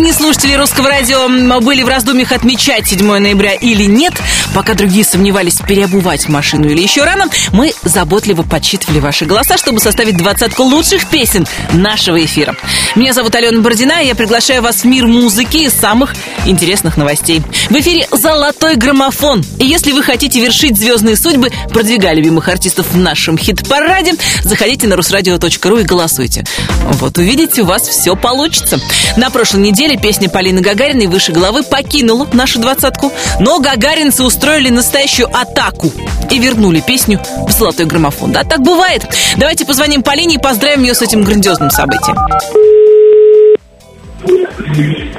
одни слушатели русского радио были в раздумьях отмечать 7 ноября или нет, пока другие сомневались, переобувать машину или еще рано, мы заботливо подсчитывали ваши голоса, чтобы составить двадцатку лучших песен нашего эфира. Меня зовут Алена Бородина, и я приглашаю вас в мир музыки и самых интересных новостей. В эфире «Золотой граммофон». И если вы хотите вершить звездные судьбы, продвигая любимых артистов в нашем хит-параде, заходите на русрадио.ру и голосуйте. Вот увидите, у вас все получится. На прошлой неделе песня Полины Гагариной «Выше головы» покинула нашу двадцатку, но гагаринцы устроили настоящую атаку и вернули песню в золотой граммофон. Да, так бывает. Давайте позвоним Полине и поздравим ее с этим грандиозным событием.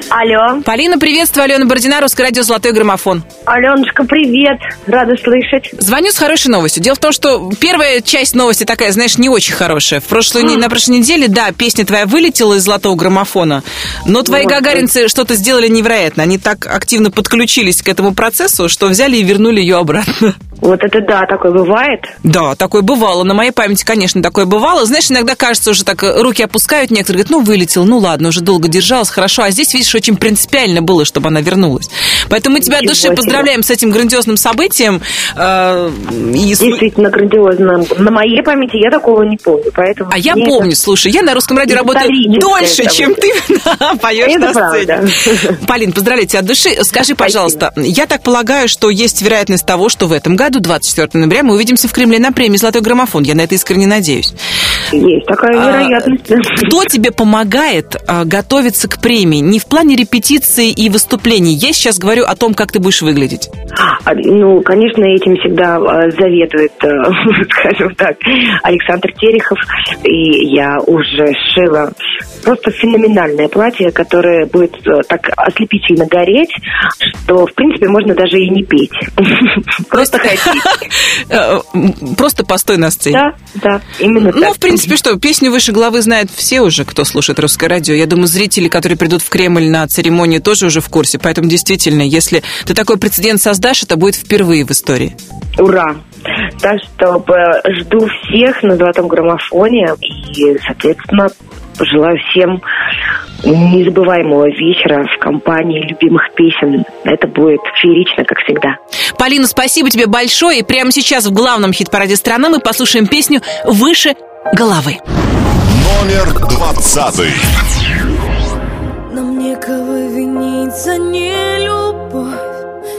Алло. Полина, приветствую. Алена Бородина, Русское радио «Золотой граммофон». Аленушка, привет. Рада слышать. Звоню с хорошей новостью. Дело в том, что первая часть новости такая, знаешь, не очень хорошая. В прошлую, на прошлой неделе, да, песня твоя вылетела из «Золотого граммофона», но твои Вот. гагаринцы что-то сделали невероятно. Они так активно подключились к этому процессу, что взяли и вернули ее обратно. Вот это да, такое бывает. Да, такое бывало. На моей памяти, конечно, такое бывало. Знаешь, иногда кажется, уже так э, руки опускают, некоторые говорят, ну, вылетел, ну, ладно, уже долго держалась, хорошо. А здесь, видишь, очень принципиально было, чтобы она вернулась. Поэтому мы тебя от души поздравляем с этим грандиозным событием. э, и Действительно грандиозно. На моей памяти я такого не помню, поэтому... А я помню, слушай, я на русском радио работаю дольше, это чем ты поешь Это на сцене. Полин, поздравляю тебя от души. Скажи, пожалуйста, я так полагаю, что есть вероятность того, что в этом году, 24 ноября, мы увидимся в Кремле на премии «Золотой граммофон». Я на это искренне надеюсь. Есть такая А, вероятность. Кто тебе помогает а, готовиться к премии? Не в плане репетиции и выступлений. Я сейчас говорю о том, как ты будешь выглядеть. А, Ну, конечно, этим всегда э, заветует, скажем так, Александр Терехов. И я уже сшила просто феноменальное платье, которое будет так ослепительно гореть, что, в принципе, можно даже и не петь. Просто ходить. Просто постой на сцене. Да, да, именно Ну, так. в принципе, что, песню «Выше головы» знают все уже, кто слушает русское радио. Я думаю, зрители, которые придут в Кремль на церемонию, тоже уже в курсе. Поэтому, действительно, если ты такой прецедент создашь, это будет впервые в истории. Ура! Так что э, жду всех на золотом граммофоне и, соответственно, желаю всем незабываемого вечера в компании любимых песен. Это будет феерично, как всегда. Полина, спасибо тебе большое. И прямо сейчас в главном хит-параде страны мы послушаем песню «Выше головы». Номер двадцатый. Нам некого винить за нелюбовь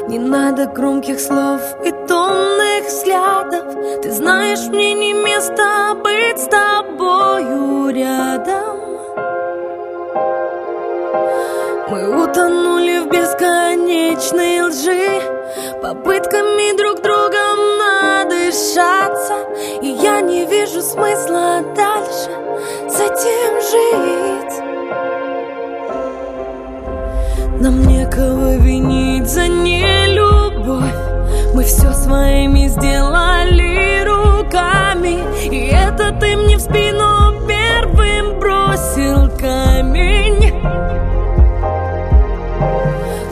Не надо громких слов и томных взглядов Ты знаешь, мне не место быть с тобою рядом Мы утонули в бесконечной лжи. Попытками друг другом надышаться. И я не вижу смысла дальше с этим жить. Нам некого винить за нелюбовь. Мы все своими сделали руками. И это ты мне в спину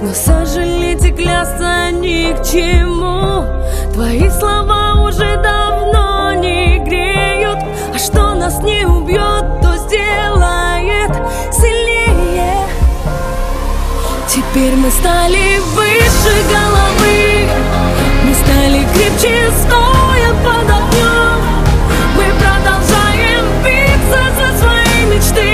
Но сожалеть и клясться ни к чему. Твои слова уже давно не греют. А что нас не убьет, то сделает сильнее. Теперь мы стали выше головы. Мы стали крепче, стоя под огнем. Мы продолжаем биться за свои мечты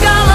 выше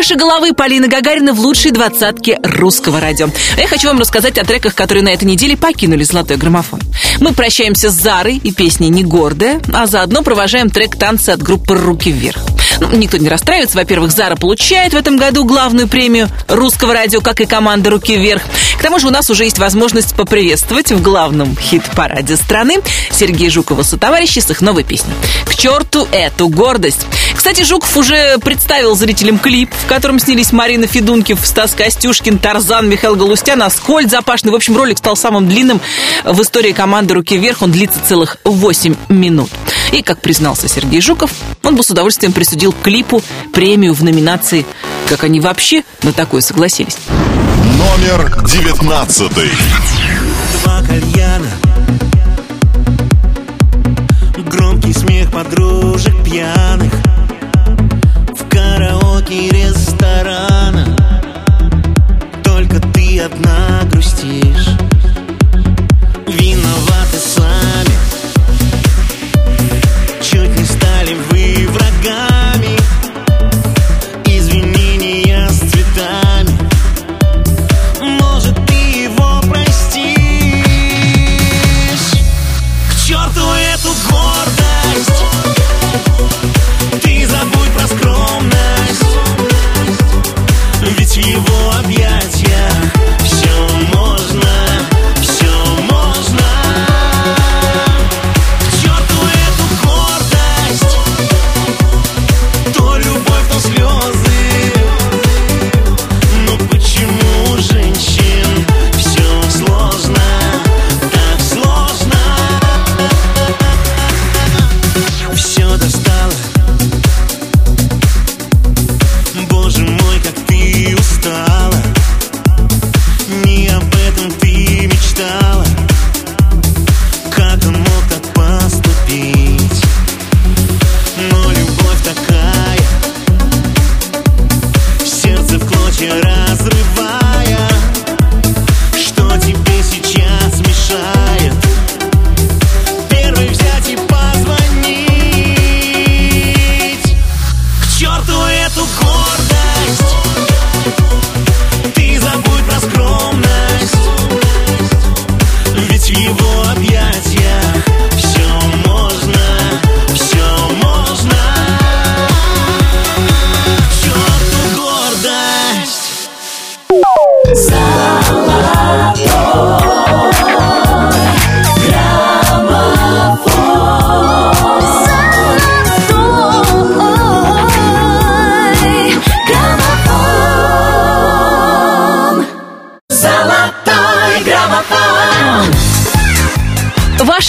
Выше головы Полина Гагарина в лучшей двадцатке русского радио. А я хочу вам рассказать о треках, которые на этой неделе покинули золотой граммофон. Мы прощаемся с Зарой и песней «Не гордая», а заодно провожаем трек «Танцы» от группы «Руки вверх». Ну, никто не расстраивается. Во-первых, Зара получает в этом году главную премию русского радио, как и команда «Руки вверх». К тому же у нас уже есть возможность поприветствовать в главном хит-параде страны Сергея Жукова со товарищи с их новой песней. К черту эту гордость. Кстати, Жуков уже представил зрителям клип, в котором снялись Марина Федункив, Стас Костюшкин, Тарзан, Михаил Галустян, Аскольд Запашный. В общем, ролик стал самым длинным в истории команды «Руки вверх». Он длится целых 8 минут. И, как признался Сергей Жуков, он бы с удовольствием присудил клипу премию в номинации «Как они вообще на такое согласились?» Номер девятнадцатый. Два кальяна Громкий смех подружек пьяных караоке ресторана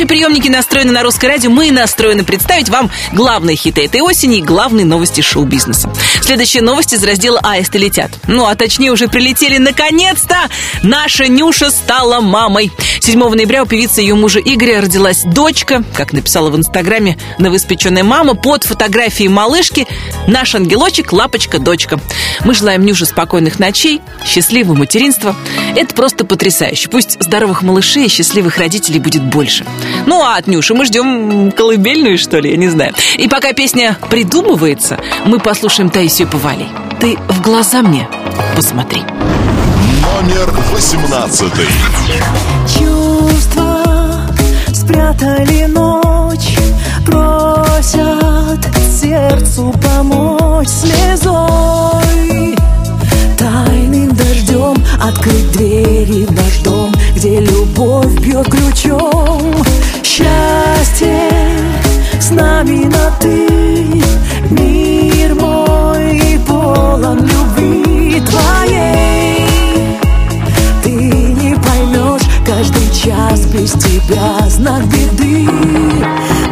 Ваши приемники настроены на русское радио. Мы настроены представить вам главные хиты этой осени и главные новости шоу-бизнеса. Следующие новости из раздела «Аисты летят». Ну, а точнее уже прилетели наконец-то! Наша Нюша стала мамой. 7 ноября у певицы ее мужа Игоря родилась дочка, как написала в Инстаграме новоиспеченная мама, под фотографией малышки «Наш ангелочек, лапочка, дочка». Мы желаем Нюше спокойных ночей, счастливого материнства. Это просто потрясающе. Пусть здоровых малышей и счастливых родителей будет больше. Ну, а от Нюши мы ждем колыбельную, что ли, я не знаю. И пока песня придумывается, мы послушаем Таисию Повалий. Ты в глаза мне посмотри. Номер восемнадцатый. Чувства спрятали ночь, просят сердцу помочь слезой. Дождем открыть двери в наш дом, где любовь бьет ключом. Счастье с нами на ты, мир мой полон любви твоей. Ты не поймешь каждый час без тебя знак беды.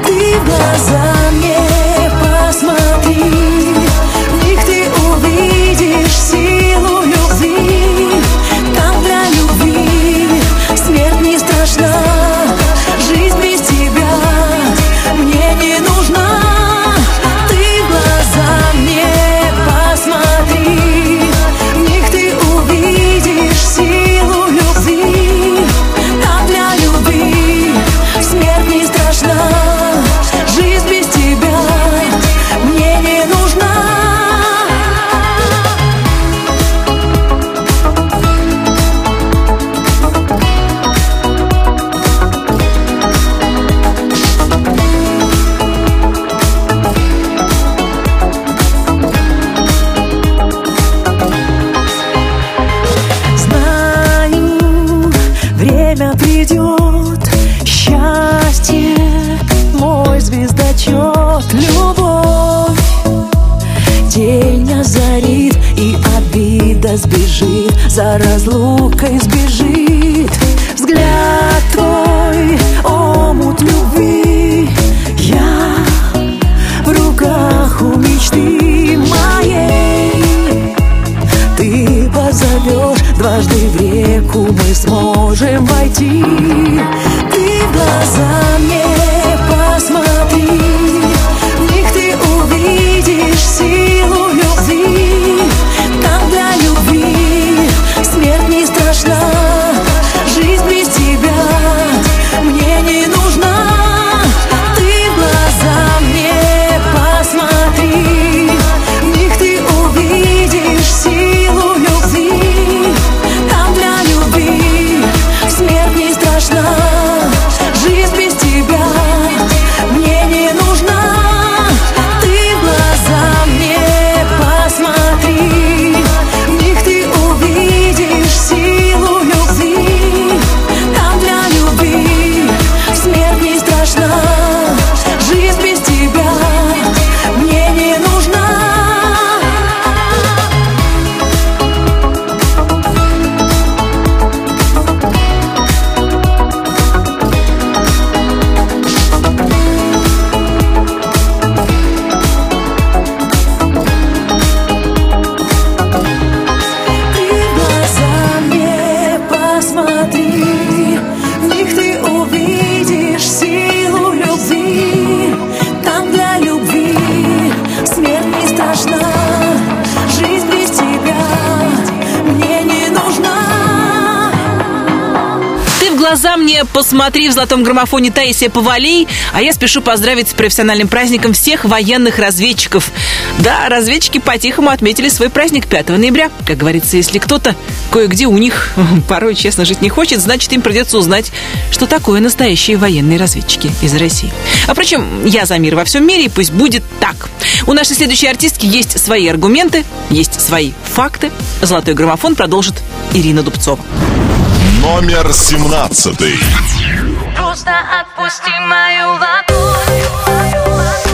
Ты в глаза за разлуку «Посмотри» в золотом граммофоне Таисия повалий, а я спешу поздравить с профессиональным праздником всех военных разведчиков. Да, разведчики по-тихому отметили свой праздник 5 ноября. Как говорится, если кто-то кое-где у них порой честно жить не хочет, значит, им придется узнать, что такое настоящие военные разведчики из России. А впрочем, я за мир во всем мире, и пусть будет так. У нашей следующей артистки есть свои аргументы, есть свои факты. Золотой граммофон продолжит Ирина Дубцова номер 17. Просто отпусти мою ладонь.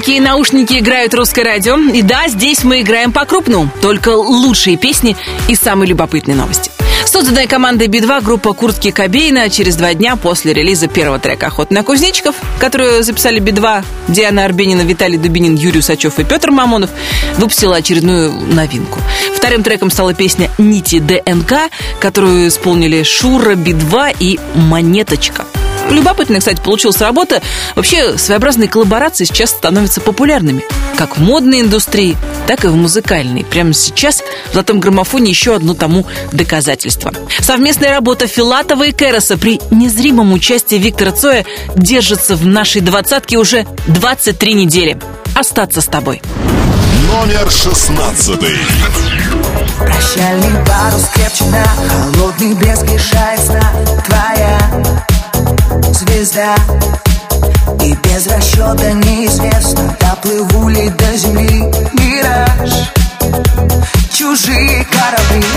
Приемники и наушники играют русское радио. И да, здесь мы играем по-крупному. Только лучшие песни и самые любопытные новости. Созданная командой Би-2 группа Куртки Кобейна через два дня после релиза первого трека «Охота на кузнечиков», которую записали Би-2, Диана Арбенина, Виталий Дубинин, Юрий Усачев и Петр Мамонов, выпустила очередную новинку. Вторым треком стала песня «Нити ДНК», которую исполнили Шура, Би-2 и Монеточка. Любопытная, кстати, получилась работа. Вообще, своеобразные коллаборации сейчас становятся популярными. Как в модной индустрии, так и в музыкальной. Прямо сейчас в «Золотом граммофоне» еще одно тому доказательство. Совместная работа Филатова и Кероса при незримом участии Виктора Цоя держится в нашей двадцатке уже 23 недели. Остаться с тобой. Номер шестнадцатый. Прощальный парус крепче на Холодный блеск лишает сна Твоя звезда. И без расчета неизвестно Доплыву ли до земли мираж. Чужие корабли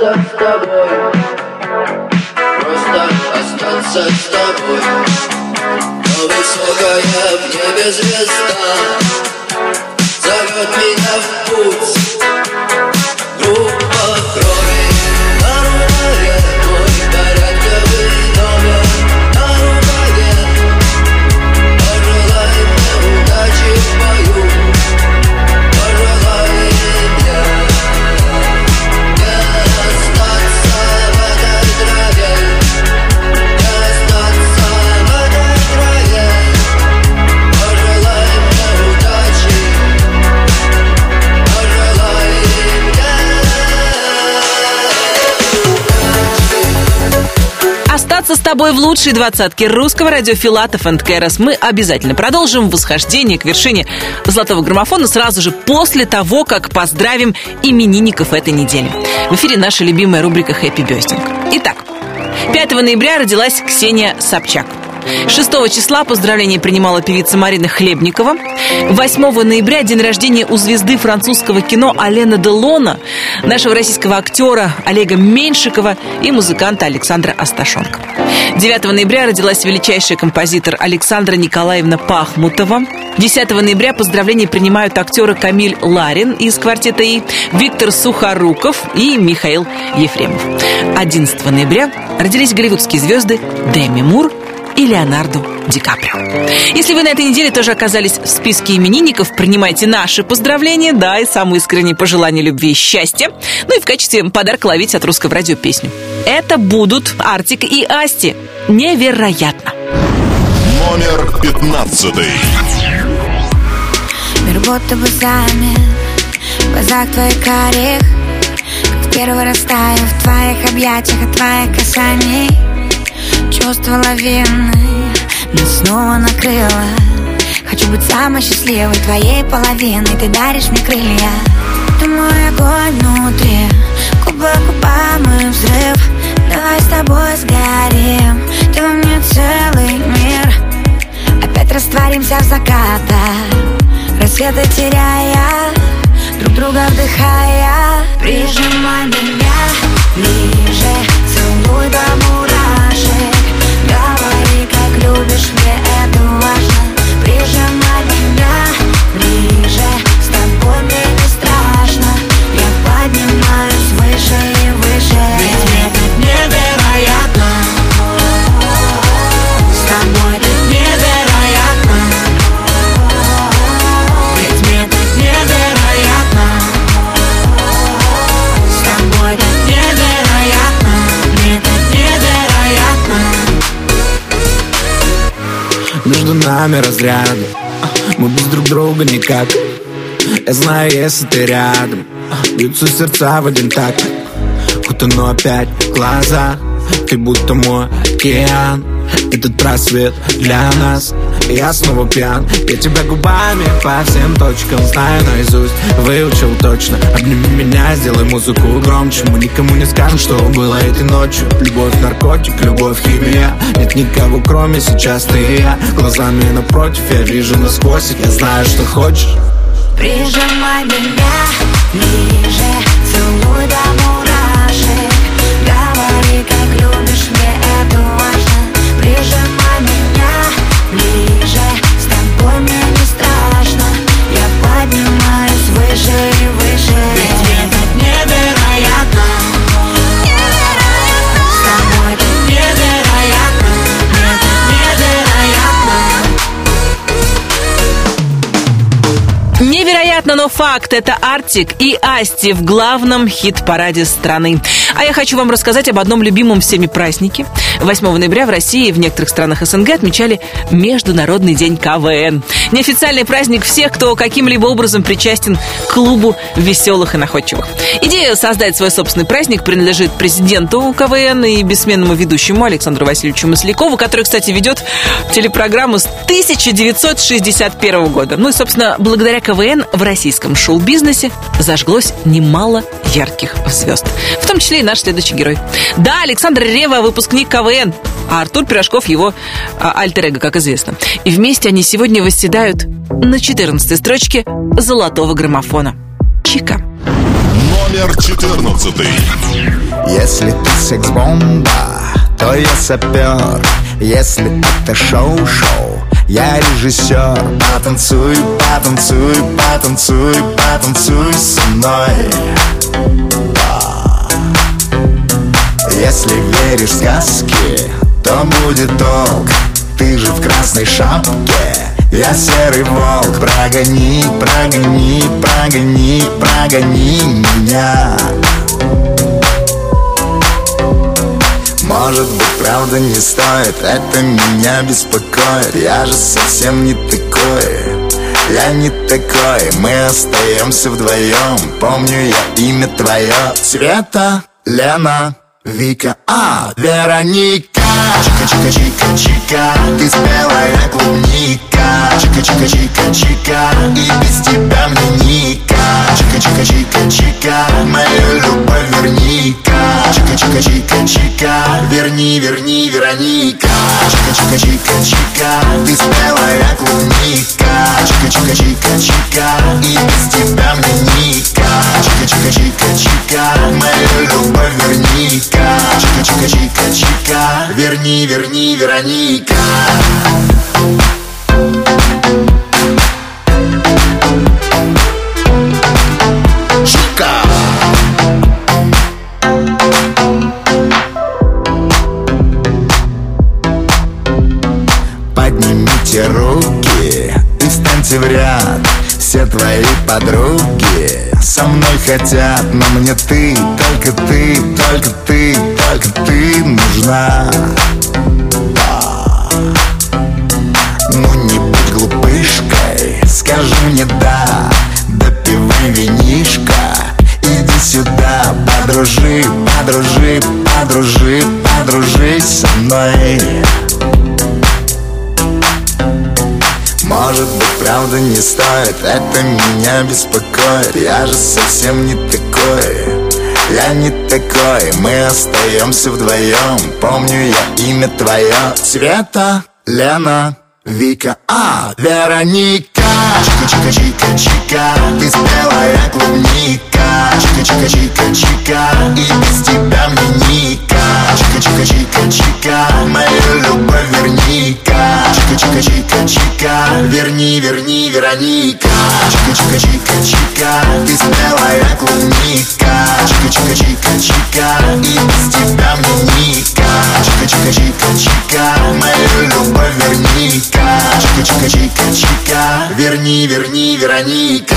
остаться с Остаться с тобой в лучшей двадцатке русского радио Филатов энд Кэрос. Мы обязательно продолжим восхождение к вершине золотого граммофона сразу же после того, как поздравим именинников этой недели. В эфире наша любимая рубрика «Хэппи Бёстинг». Итак, 5 ноября родилась Ксения Собчак. 6 числа поздравления принимала певица Марина Хлебникова. 8 ноября день рождения у звезды французского кино Алена Делона, нашего российского актера Олега Меньшикова и музыканта Александра Асташенко. 9 ноября родилась величайший композитор Александра Николаевна Пахмутова. 10 ноября поздравления принимают актеры Камиль Ларин из «Квартета И», Виктор Сухоруков и Михаил Ефремов. 11 ноября родились голливудские звезды Дэми Мур и Леонардо Ди Каприо. Если вы на этой неделе тоже оказались в списке именинников, принимайте наши поздравления, да, и самые искренние пожелания любви и счастья. Ну и в качестве подарка ловить от русского радио песню. Это будут Артик и Асти. Невероятно. Номер пятнадцатый. Мир будто бы замер В глазах твоих карих Как в первый раз таю в твоих объятиях От твоих касаний Чувство лавины Нас снова накрыло. Хочу быть самой счастливой Твоей половиной. Ты даришь мне крылья. Ты мой огонь внутри. Губа губам и взрыв. Давай с тобой сгорим. Ты во мне целый мир. Опять растворимся в закатах. Рассветы теряя Друг друга вдыхая. Прижимай меня ближе Целуй до как любишь, мне это важно. Прижимай меня ближе С тобой мне не страшно. Я поднимаюсь выше нами разряды. Мы без друг друга никак. Я знаю, если ты рядом. Бьются сердца в один такт. Утону опять глаза. Ты будто мой океан. Этот просвет для нас я снова пьян Я тебя губами по всем точкам Знаю наизусть, выучил точно Обними меня, сделай музыку громче. Мы никому не скажем, что было этой ночью. Любовь, наркотик, любовь, химия. Нет никого, кроме сейчас ты и я. Глазами напротив, я вижу насквозь Я знаю, что хочешь. Прижимай меня ближе Целуй до мурашек. Говори, как любишь, мне это важно. Прижимай меня ближе поднимаюсь выше и выше Ведь мне так невероятно С тобой так невероятно Мне так невероятно Невероятно, но факт. Это Артик и Асти в главном хит-параде страны. А я хочу вам рассказать об одном любимом всеми празднике. 8 ноября в России и в некоторых странах СНГ отмечали Международный день КВН. Неофициальный праздник всех, кто каким-либо образом причастен к клубу веселых и находчивых. Идея создать свой собственный праздник принадлежит президенту КВН и бессменному ведущему Александру Васильевичу Маслякову, который, кстати, ведет телепрограмму с 1961 года. Ну и, собственно, благодаря КВН в российском шоу-бизнесе зажглось немало ярких звезд. В том числе и наш следующий герой. Да, Александр Рева, выпускник КВН, а Артур Пирожков его а, альтер-эго, как известно. И вместе они сегодня восседают на 14 строчке золотого граммофона. Чика. Номер четырнадцатый. Если ты секс-бомба, то я сапер Если это шоу-шоу, я режиссер Потанцуй, потанцуй, потанцуй, потанцуй со мной Если веришь в сказки, то будет толк. Ты же в красной шапке я серый волк, прогони, прогони, прогони, прогони меня. Может быть, правда не стоит, это меня беспокоит. Я же совсем не такой, я не такой. Мы остаемся вдвоем, помню я имя твое. Света, Лена, Вика, а, Вероника. Чика-чика-чика-чика, ты спелая клубника Чика-чика-чика-чика, и без тебя мне ника Чика-чика-чика-чика, мою любовь верника. Чика-чика-чика-чика, верни, верни, Вероника. Чика-чика-чика Ты спелая клубника. Чика-чика-чика-чика И без тебя мне ника Чика-чика-чика-чика Мою любовь верни-ка. Чика-чика-чика-чика Верни, верни, Вероника. Чика Поднимите руки и встаньте в ряд. Все твои подруги со мной хотят Но мне ты, только ты, только ты, только ты нужна скажи мне да Допивай винишко, иди сюда Подружи, подружи, подружи, подружись со мной. Может быть, правда не стоит Это меня беспокоит Я же совсем не такой Я не такой Мы остаемся вдвоем Помню я имя твое. Света, Лена, Вика, а, Вероника Yeah. Чика-чика-чика-чика Ты спелая клубника. Чика-чика-чика-чика И без тебя мне ника Чика-чика-чика-чика Мою любовь верни-ка. Чика-чика-чика-чика Верни, верни, Вероника. Чика-чика-чика-чика Ты спелая клубника. Чика-чика-чика-чика И без тебя мне ника Чика-чика-чика-чика Мою любовь верни-ка. Чика-чика-чика-чика Верни, верни, Вероника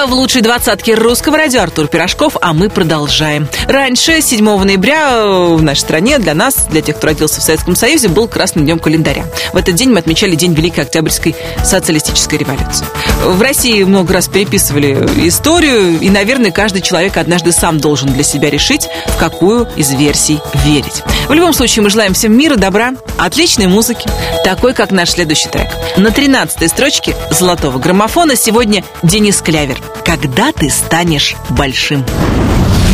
Чика в лучшей двадцатке русского радио Артур Пирожков, а мы продолжаем. Раньше, 7 ноября, э, в нашей стране для нас, для тех, кто родился в Советском Союзе, был красным днем календаря. В этот день мы отмечали День Великой Октябрьской социалистической революции. В России много раз переписывали историю, и, наверное, каждый человек однажды сам должен для себя решить, в какую из версий верить. В любом случае, мы желаем всем мира, добра, отличной музыки, такой, как наш следующий трек. На 13-й строчке золотого граммофона сегодня Денис Клявер. Когда ты станешь большим?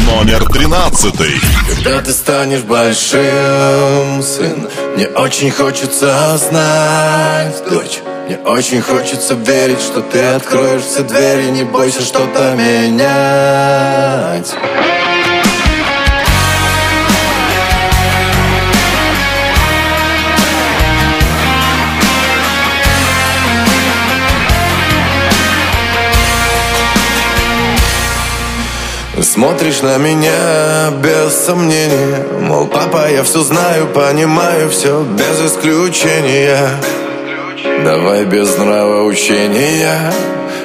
Номер тринадцатый. Когда ты станешь большим, сын Мне очень хочется знать, дочь Мне очень хочется верить, что ты откроешь все двери Не бойся что-то менять Смотришь на меня без сомнения Мол, папа, я все знаю, понимаю все без исключения. Давай без нравоучения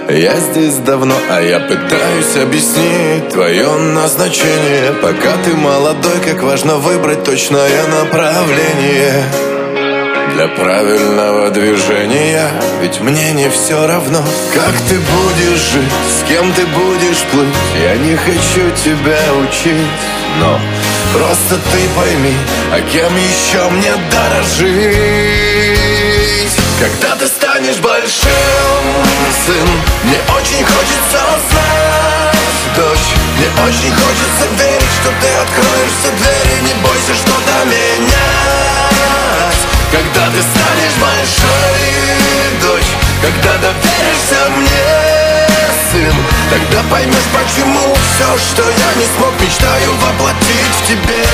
Я здесь давно, а я пытаюсь объяснить Твое назначение. Пока ты молодой, как важно выбрать точное направление для правильного движения. Ведь мне не все равно, как ты будешь жить С кем ты будешь плыть. Я не хочу тебя учить Но просто ты пойми А кем еще мне дорожить Когда ты станешь большим, сын Мне очень хочется знать, дочь Мне очень хочется верить, что ты откроешь все двери Не бойся что-то менять когда ты станешь большой, дочь Когда доверишься мне, сын Тогда поймешь, почему все, что я не смог Мечтаю воплотить в тебе.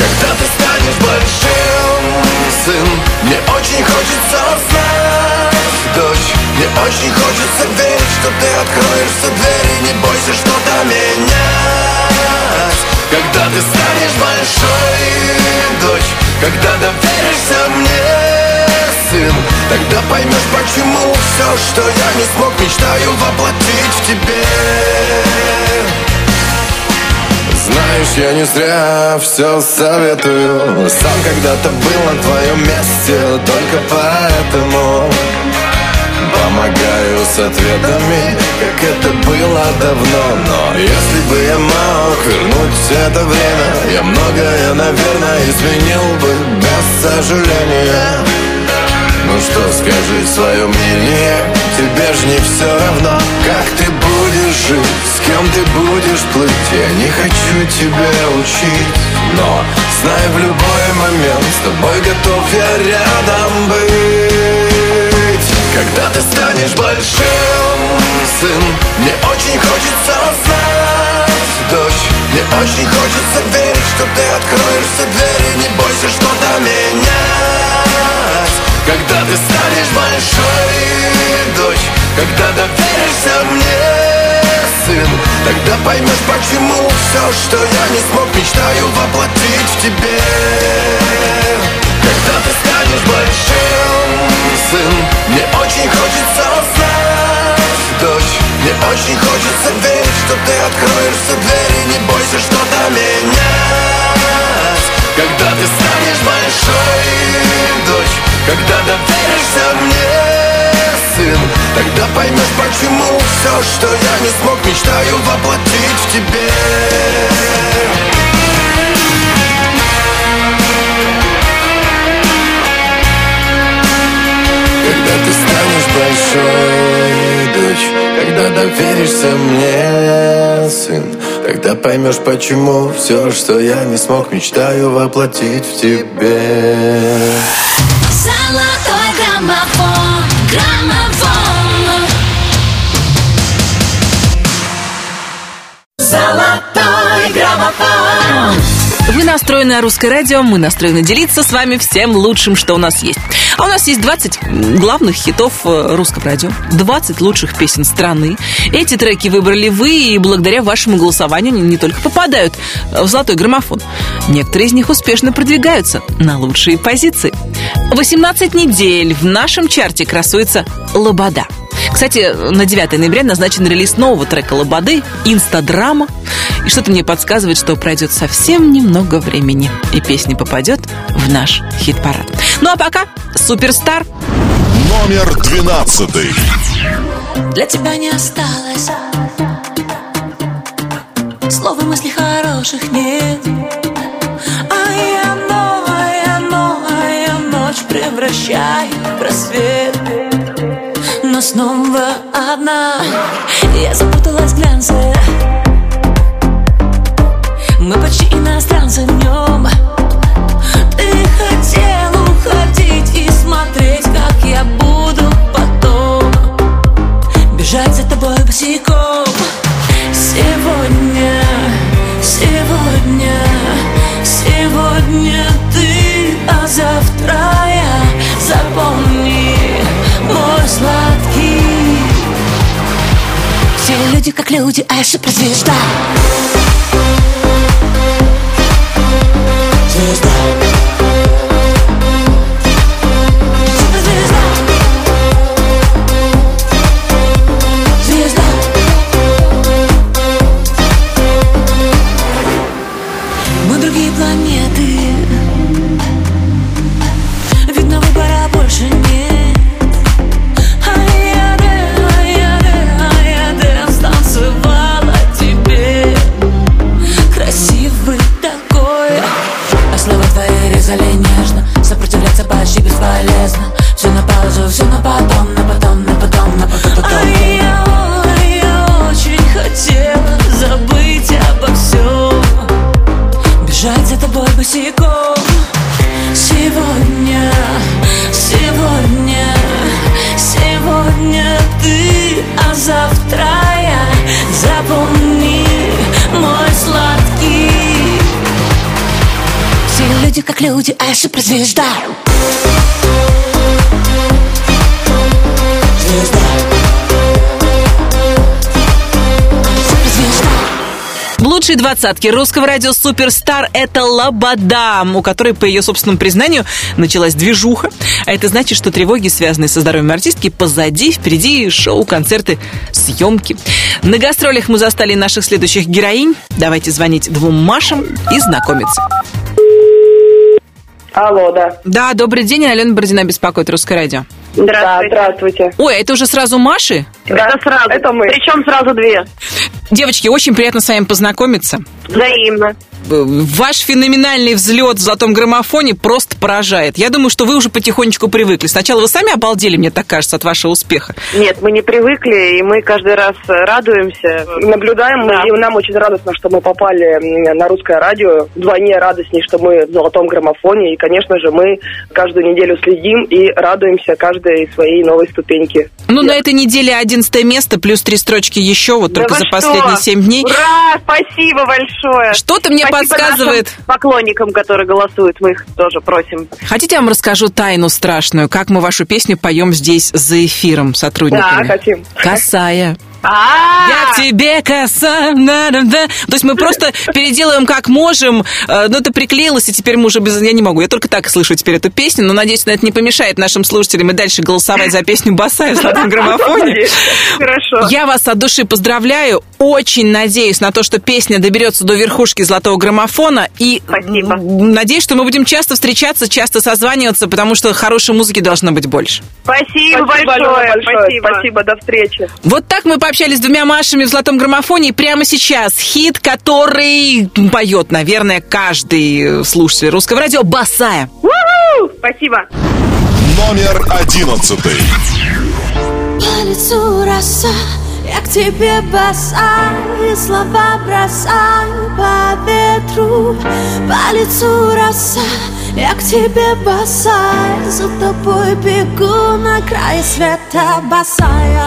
Когда ты станешь большим, сын Мне очень хочется знать, дочь Мне очень хочется верить, что ты откроешь все двери Не бойся что-то менять. Когда ты станешь большой, дочь когда доверишься мне, сын Тогда поймешь, почему все, что я не смог Мечтаю воплотить в тебе. Знаешь, я не зря все советую. Сам когда-то был на твоем месте Только поэтому Помогаю с ответами, как это было давно. Но если бы я мог вернуть это время Я многое, наверное, изменил бы без сожаления. Ну что, скажи свое мнение Тебе ж не все равно, как ты будешь жить С кем ты будешь плыть Я не хочу тебя учить. Но знай в любой момент С тобой готов я рядом быть Когда ты станешь большим, сын Мне очень хочется знать, дочь Мне очень хочется верить, что ты откроешься двери. Не бойся что-то менять когда ты станешь большой, дочь Когда доверишься мне, сын Тогда поймешь, почему все, что я не смог Мечтаю воплотить в тебе. Когда ты станешь большим, сын Мне очень хочется знать, дочь Мне очень хочется верить, что ты откроешься двери Не бойся что-то менять Когда ты станешь большой, дочь когда доверишься мне, сын Тогда поймешь, почему все, что я не смог Мечтаю воплотить в тебе Когда ты станешь большой, дочь Когда доверишься мне, сын Тогда поймешь, почему все, что я не смог Мечтаю воплотить в тебе Вы настроены на русское радио, мы настроены делиться с вами всем лучшим, что у нас есть. А у нас есть 20 главных хитов э, русского радио, 20 лучших песен страны. Эти треки выбрали вы, и благодаря вашему голосованию они не только попадают в золотой граммофон. Некоторые из них успешно продвигаются на лучшие позиции. 18 недель в нашем чарте красуется «Лобода». Кстати, на 9 ноября назначен релиз нового трека «Лободы» «Инстадрама». И что-то мне подсказывает, что пройдет совсем немного времени, и песня попадет в наш хит-парад. Ну а пока «Суперстар». Номер двенадцатый. Для тебя не осталось Слов и мыслей хороших нет А я новая, новая ночь Превращаю в рассвет Но снова одна. Я запуталась в глянце. Мы почти иностранцы в нем. Ты хотел уходить и смотреть, как я буду потом. Бежать за тобой босиком. Сегодня, сегодня, сегодня ты, а Все люди как люди, а я суперзвезда. Звезда люди как люди, а я суперзвезда Звезда Суперзвезда Blue лучшей двадцатки русского радио Суперстар – это Лобода, у которой, по ее собственному признанию, началась движуха. А это значит, что тревоги, связанные со здоровьем артистки, позади, впереди шоу, концерты, съемки. На гастролях мы застали наших следующих героинь. Давайте звонить двум Машам и знакомиться. Алло, да. Да, добрый день, Алена Бородина беспокоит Русское радио. Здравствуйте. здравствуйте. Ой, это уже сразу Маши? Это сразу. Это мы. Причем сразу две. Девочки, очень приятно с вами познакомиться. Взаимно. Ваш феноменальный взлет в золотом граммофоне просто поражает. Я думаю, что вы уже потихонечку привыкли. Сначала вы сами обалдели, мне так кажется, от вашего успеха. Нет, мы не привыкли, и мы каждый раз радуемся. Наблюдаем, да. и нам очень радостно, что мы попали на русское радио. Вдвойне радостней, что мы в золотом граммофоне. И, конечно же, мы каждую неделю следим и радуемся каждой своей новой ступеньке. Ну, на этой неделе 11 место, плюс три строчки еще, вот да только за последние что? 7 дней. Ура! Спасибо большое! Что-то мне Спасибо подсказывает. поклонникам, которые голосуют, мы их тоже просим. Хотите, я вам расскажу тайну страшную, как мы вашу песню поем здесь за эфиром сотрудниками? Да, хотим. Косая. А, Я к тебе коса. на, на, на. То есть мы просто переделаем как можем. Э, Ну, это приклеилось, и теперь мы уже без... Я не могу. Я только так слышу теперь эту песню, но надеюсь, это не помешает нашим слушателям и дальше голосовать за песню Басая в золотом граммофоне. Хорошо. Я вас от души поздравляю. Очень надеюсь на то, что песня доберется до верхушки золотого граммофона. И Спасибо. надеюсь, что мы будем часто встречаться, часто созваниваться, потому что хорошей музыки должно быть больше. Спасибо, большое. Спасибо. Спасибо, до встречи. Вот так мы пообщались с двумя Машами в золотом граммофоне. И прямо сейчас хит, который поет, наверное, каждый слушатель русского радио «Босая». Спасибо. Номер одиннадцатый. По лицу роса, я к тебе босая, слова бросаю по ветру. По лицу роса, я к тебе босая, за тобой бегу на край света. Босая.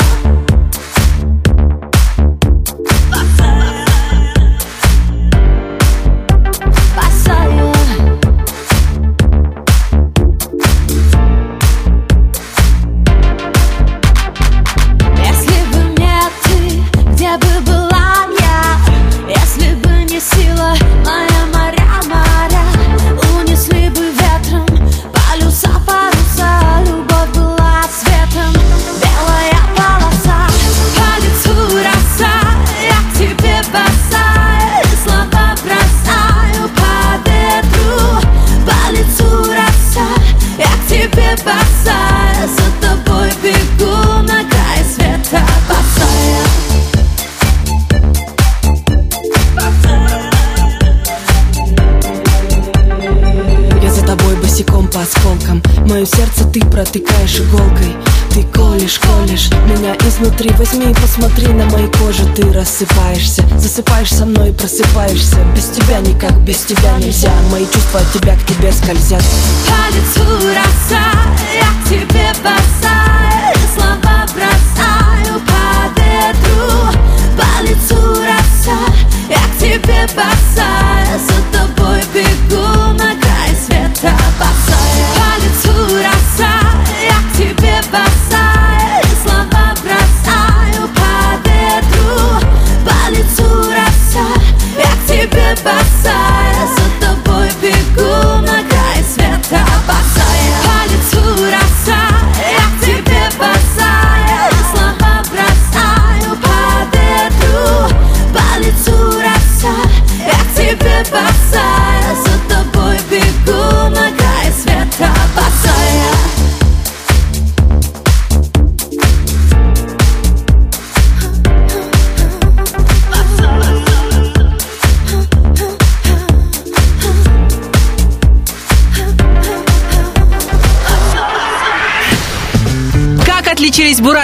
От тебя к тебе скользят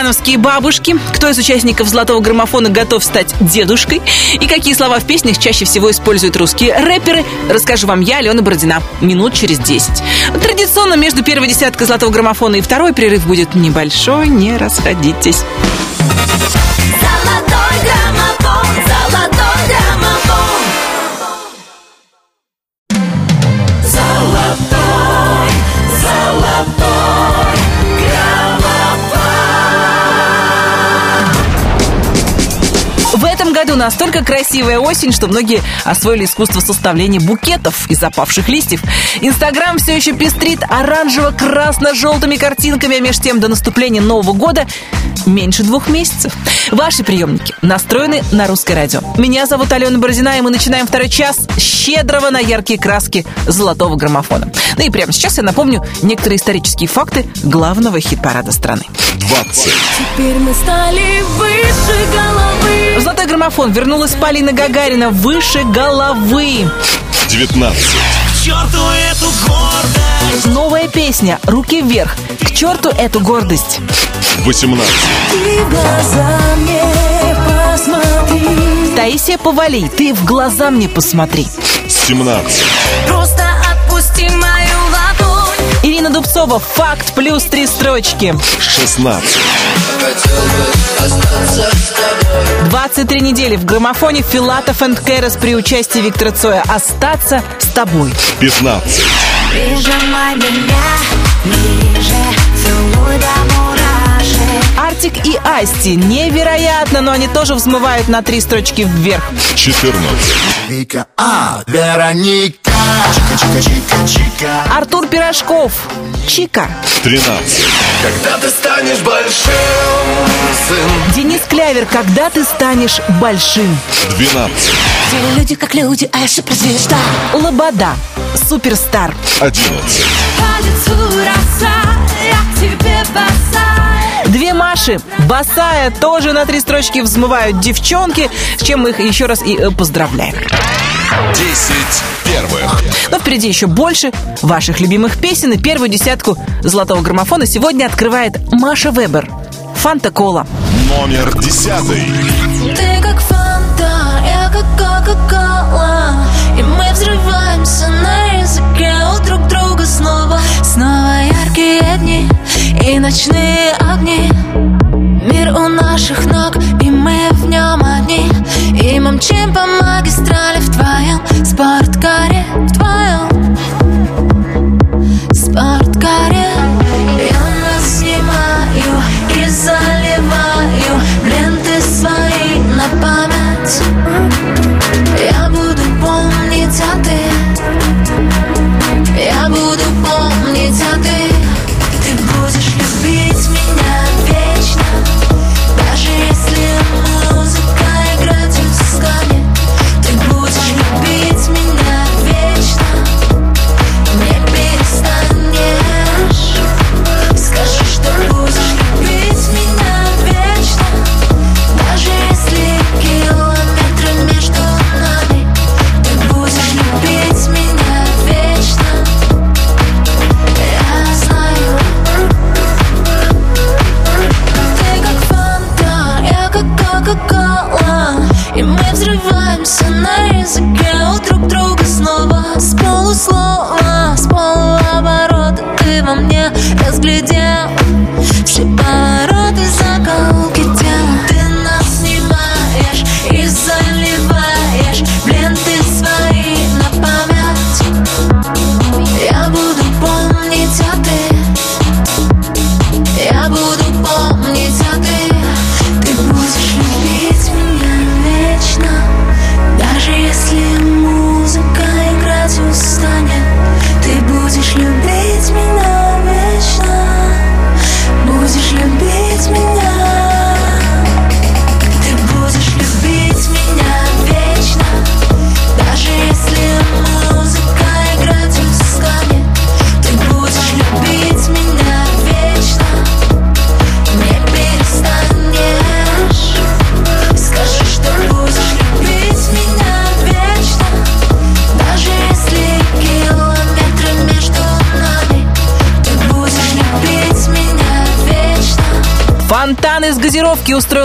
бурановские бабушки? Кто из участников «Золотого граммофона» готов стать дедушкой? И какие слова в песнях чаще всего используют русские рэперы? Расскажу вам я, Алена Бородина, минут через 10. Традиционно между первой десяткой «Золотого граммофона» и второй перерыв будет небольшой, не расходитесь. Настолько красивая осень, что многие освоили искусство составления букетов из опавших листьев. Инстаграм все еще пестрит оранжево-красно-желтыми картинками, а между тем до наступления Нового года меньше двух месяцев. Ваши приемники настроены на русское радио. Меня зовут Алена Бородина, и мы начинаем второй час щедрого на яркие краски золотого граммофона. Ну и прямо сейчас я напомню некоторые исторические факты главного хит-парада страны. 20. Теперь мы стали выше головы. Золотой граммофон вернулась Полина Гагарина выше головы. 19. К черту эту гордость. Новая песня «Руки вверх». К черту эту гордость. 18. Ты в глаза мне посмотри. Таисия Повалий, ты в глаза мне посмотри. 17. Просто отпусти мою ладонь Ирина Дубцова, факт плюс три строчки. 16. Хотел бы остаться с тобой 23 недели в граммофоне Филатов энд Кэрос при участии Виктора Цоя. Остаться с тобой. 15. Прижимай меня ближе, целуй до мурашек. Артик и Асти. Невероятно, но они тоже взмывают на три строчки вверх. 14. Вика, а, Вероника Чика-чика-чика-чика Артур Пирожков. Чика. 13. Когда ты станешь большим, сын Денис Клявер. Когда ты станешь большим. 12. Все люди как люди, а я суперзвезда. Лобода. Суперстар. 11. По лицу роса, я тебе босая. Две Маши. Босая тоже на три строчки взмывают девчонки, с чем мы их еще раз и э, поздравляем. 10 первых. Но впереди еще больше ваших любимых песен. И первую десятку золотого граммофона сегодня открывает Маша Вебер. Фанта Кола. Номер 10. Ты как фанта, я как кока-кола И мы взрываемся на языке у друг друга снова Снова яркие дни и ночные огни Мир у наших ног, и мы в нем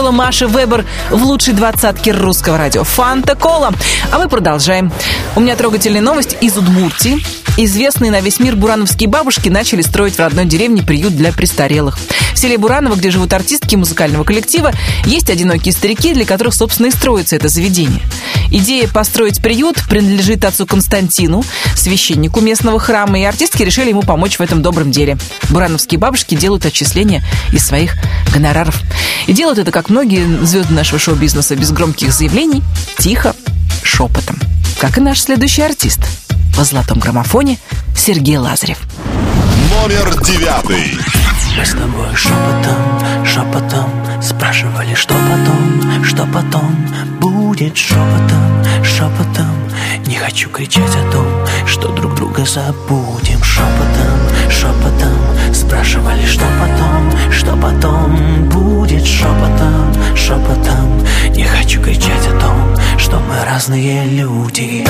устроила Маша Вебер в лучшей двадцатке русского радио. Фанта Кола. А мы продолжаем. У меня трогательная новость из Удмуртии. Известные на весь мир бурановские бабушки начали строить в родной деревне приют для престарелых. Селе Бураново, где живут артистки музыкального коллектива, есть одинокие старики, для которых, собственно, и строится это заведение. Идея построить приют принадлежит отцу Константину, священнику местного храма, и артистки решили ему помочь в этом добром деле. Бурановские бабушки делают отчисления из своих гонораров. И делают это, как многие звезды нашего шоу-бизнеса, без громких заявлений, тихо, шепотом. Как и наш следующий артист по золотом граммофоне Сергей Лазарев. Номер девятый. Мы с тобой шепотом, шепотом Спрашивали, что потом, что потом Будет шепотом, шепотом Не хочу кричать о том, что друг друга забудем. Шепотом, шепотом Спрашивали, что потом, что потом Будет шепотом, шепотом Не хочу кричать о том, что мы разные люди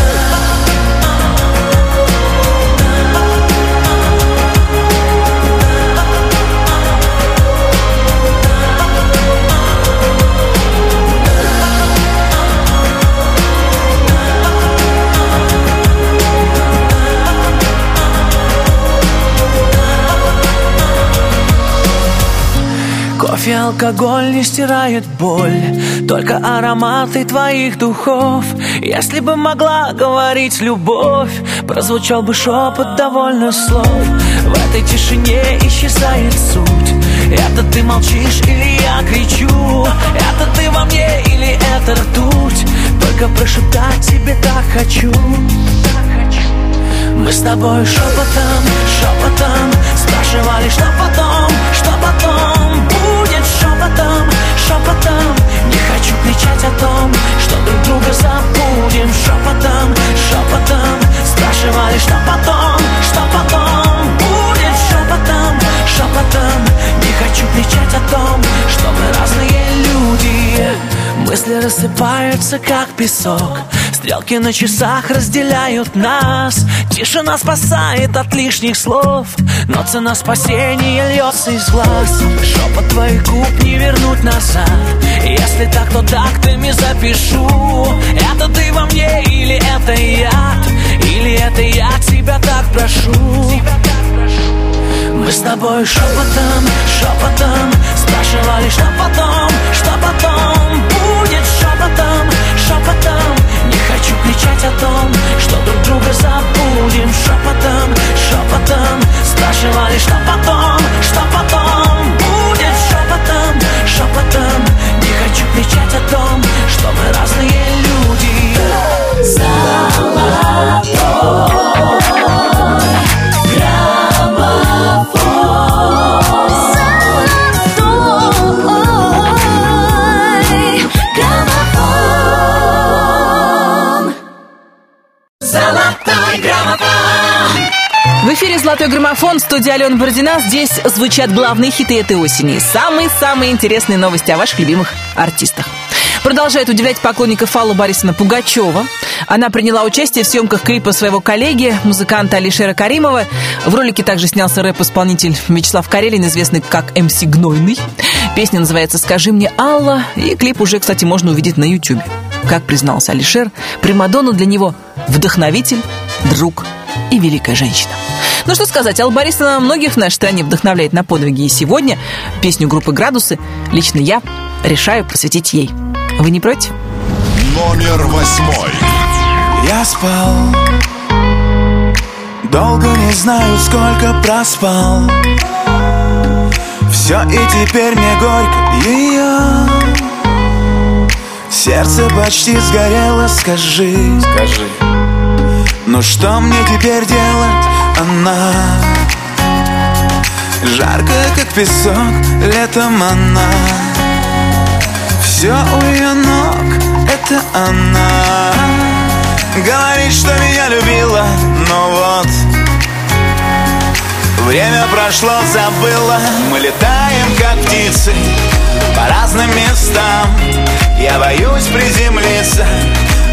Кофе, алкоголь не стирает боль Только ароматы твоих духов. Если бы могла говорить любовь Прозвучал бы шепот довольно слов. В этой тишине исчезает суть. Это ты молчишь или я кричу? Это ты во мне или это ртуть? Только прошептать тебе так хочу. Мы с тобой шепотом, шепотом Спрашивали, что потом, шепотом, Не хочу кричать о том, что друг друга забудем. Шепотом, шепотом. Спрашивали, что потом, что потом Будет. Шепотом, шепотом. Не хочу кричать о том, что мы разные люди Мысли рассыпаются, как песок. Стрелки на часах разделяют нас. Тишина спасает от лишних слов. Но цена спасения льется из глаз. Шепот твоих губ не вернуть назад. Если так, то тактами запишу. Это ты во мне или это я? Или это я тебя так прошу? Мы с тобой шепотом, шепотом «Золотой граммофон», студия Алена Бородина. Здесь звучат главные хиты этой осени. Самые-самые интересные новости о ваших любимых артистах. Продолжает удивлять поклонников Алла Борисовна Пугачева. Она приняла участие в съемках клипа своего коллеги, музыканта Алишера Каримова. В ролике также снялся рэп-исполнитель Вячеслав Карелин, известный как МС Гнойный. Песня называется «Скажи мне, Алла», и клип уже, кстати, можно увидеть на YouTube. Как признался Алишер, Примадонна для него вдохновитель, друг и великая женщина. Ну что сказать, Алла Борисовна многих в нашей стране вдохновляет на подвиги. И сегодня песню группы «Градусы» лично я решаю посвятить ей. Вы не против? Номер восьмой. Я спал Долго не знаю, сколько проспал Все и теперь мне горько ее Сердце почти сгорело, скажи Скажи Ну что мне теперь делать, она. Жарко, как песок, летом она. Все у ее ног, это она. Говорит, что меня любила, но вот. Время прошло, забыла. Мы летаем, как птицы По разным местам. Я боюсь приземлиться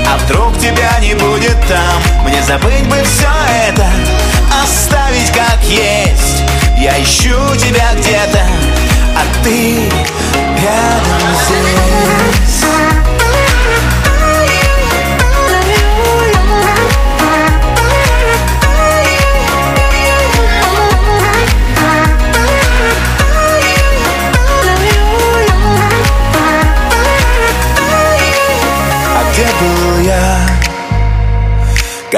А вдруг тебя не будет там. Мне забыть бы все это Оставить как есть. Я ищу тебя где-то А ты рядом здесь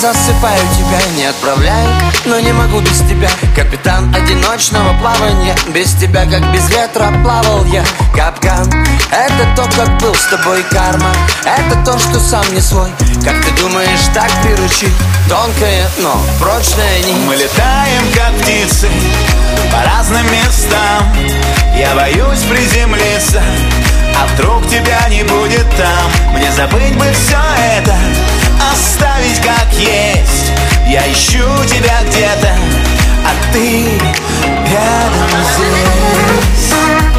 засыпаю тебя, не отправляю Но не могу без тебя. Капитан одиночного плавания Без тебя, как без ветра, плавал я. Капкан Это то, как был с тобой карма. Это то, что сам не свой. Как ты думаешь, так приручить? Тонкая, но прочная нить Мы летаем, как птицы По разным местам. Я боюсь приземлиться А вдруг тебя не будет там? Мне забыть бы все это Оставить как есть. Я ищу тебя где-то А ты рядом здесь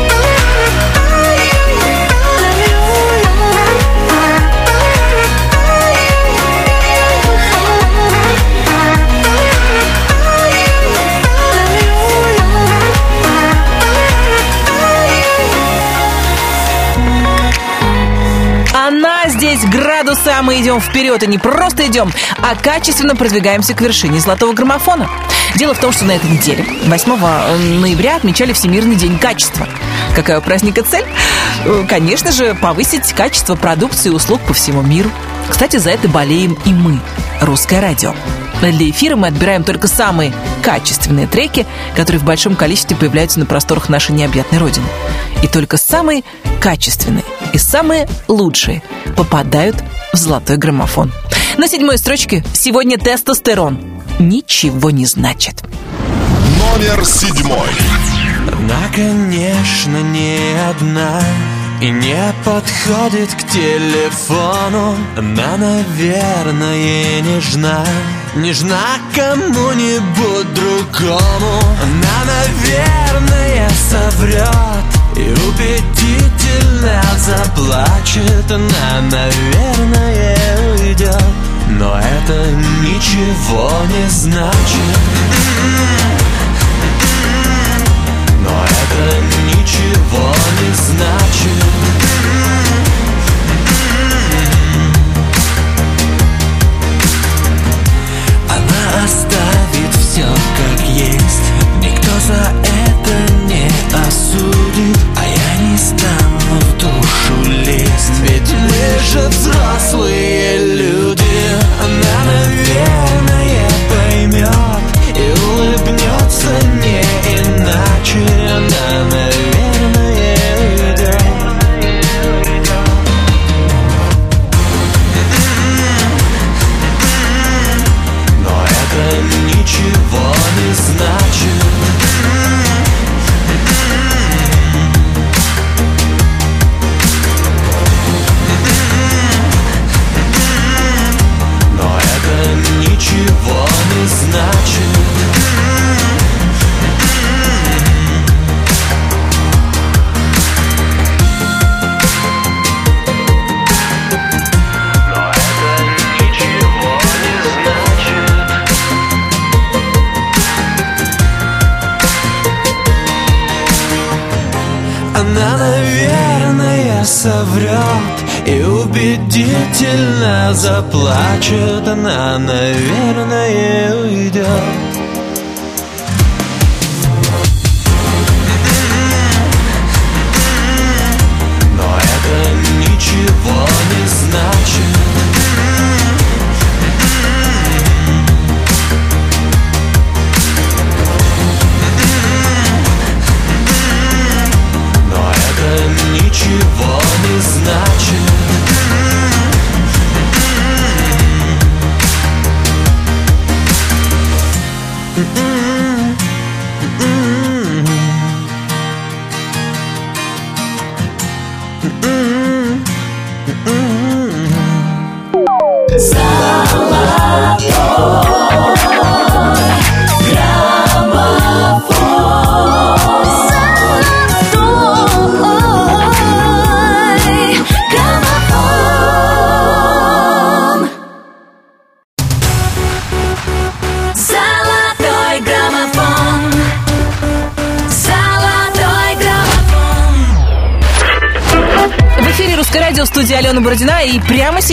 здесь градуса, а мы идем вперед и не просто идем, а качественно продвигаемся к вершине золотого граммофона. Дело в том, что на этой неделе, 8 ноября, отмечали Всемирный день качества. Какая у праздника цель? Э, Конечно же, повысить качество продукции и услуг по всему миру. Кстати, за это болеем и мы, русское радио. Для эфира мы отбираем только самые качественные треки, которые в большом количестве появляются на просторах нашей необъятной родины. И только самые качественные и самые лучшие попадают золотой граммофон. На седьмой строчке сегодня тестостерон. Ничего не значит. Номер седьмой. Она, конечно, не одна И не подходит к телефону Она, наверное, нежна Нежна кому-нибудь другому Она, наверное, соврет И убедительно заплачет Она, наверное, уйдет Но это ничего не значит. Но это ничего не значит. Она оставит все как есть. Никто за это не осудит А я не стану в душу лезть. Ведь мы же взрослые люди. Она, наверное, поймет И улыбнется не иначе. Она, наверное, убедительно заплачет Она, наверное, уйдет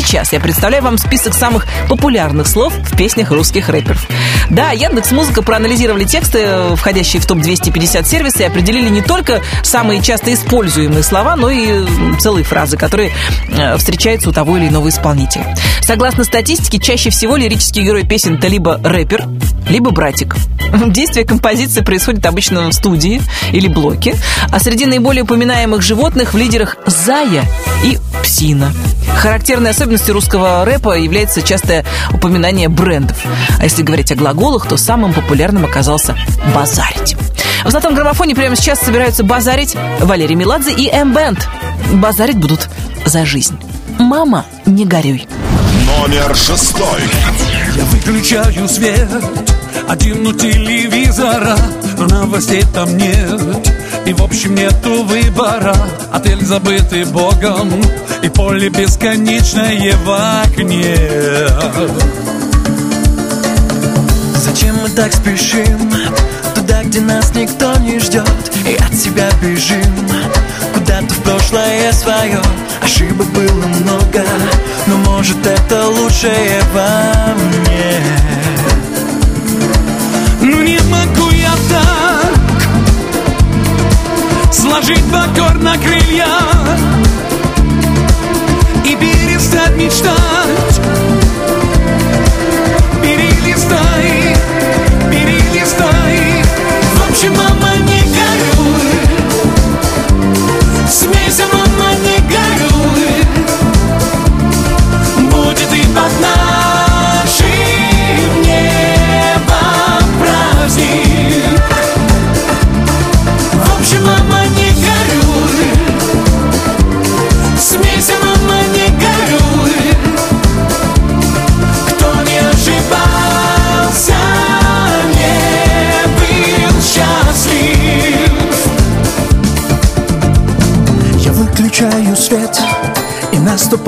сейчас я представляю вам список самых популярных слов в песнях русских рэперов. Да, Яндекс Музыка проанализировали тексты, входящие в топ-250 сервиса, и определили не только самые часто используемые слова, но и целые фразы, которые э, встречаются у того или иного исполнителя. Согласно статистике, чаще всего лирический герой песен это либо рэпер, либо братик. Действие композиции происходит обычно в студии или блоке, а среди наиболее упоминаемых животных в лидерах зая и псина. Характерной особенностью русского рэпа является частое упоминание брендов. А если говорить о глаголах, то самым популярным оказался «базарить». В «Золотом граммофоне» прямо сейчас собираются базарить Валерий Меладзе и М-Бенд. Базарить будут за жизнь. «Мама, не горюй». Номер шестой. Я выключаю свет, один у телевизора, но новостей там нет. И в общем нету выбора Отель забытый богом И поле бесконечное в окне Зачем мы так спешим? Туда, где нас никто не ждет И от себя бежим. Куда-то в прошлое свое. Ошибок было много Но может это лучшее во мне. Ну не могу я так Сложить покорно крылья перестать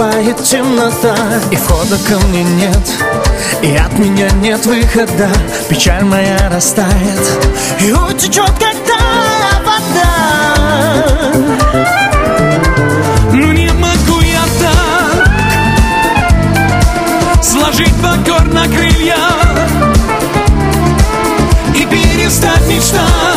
наступает темнота. И входа ко мне нет И от меня нет выхода. Печаль моя растает И утечет, когда вода. Ну не могу я так Сложить покорно крылья И перестать мечтать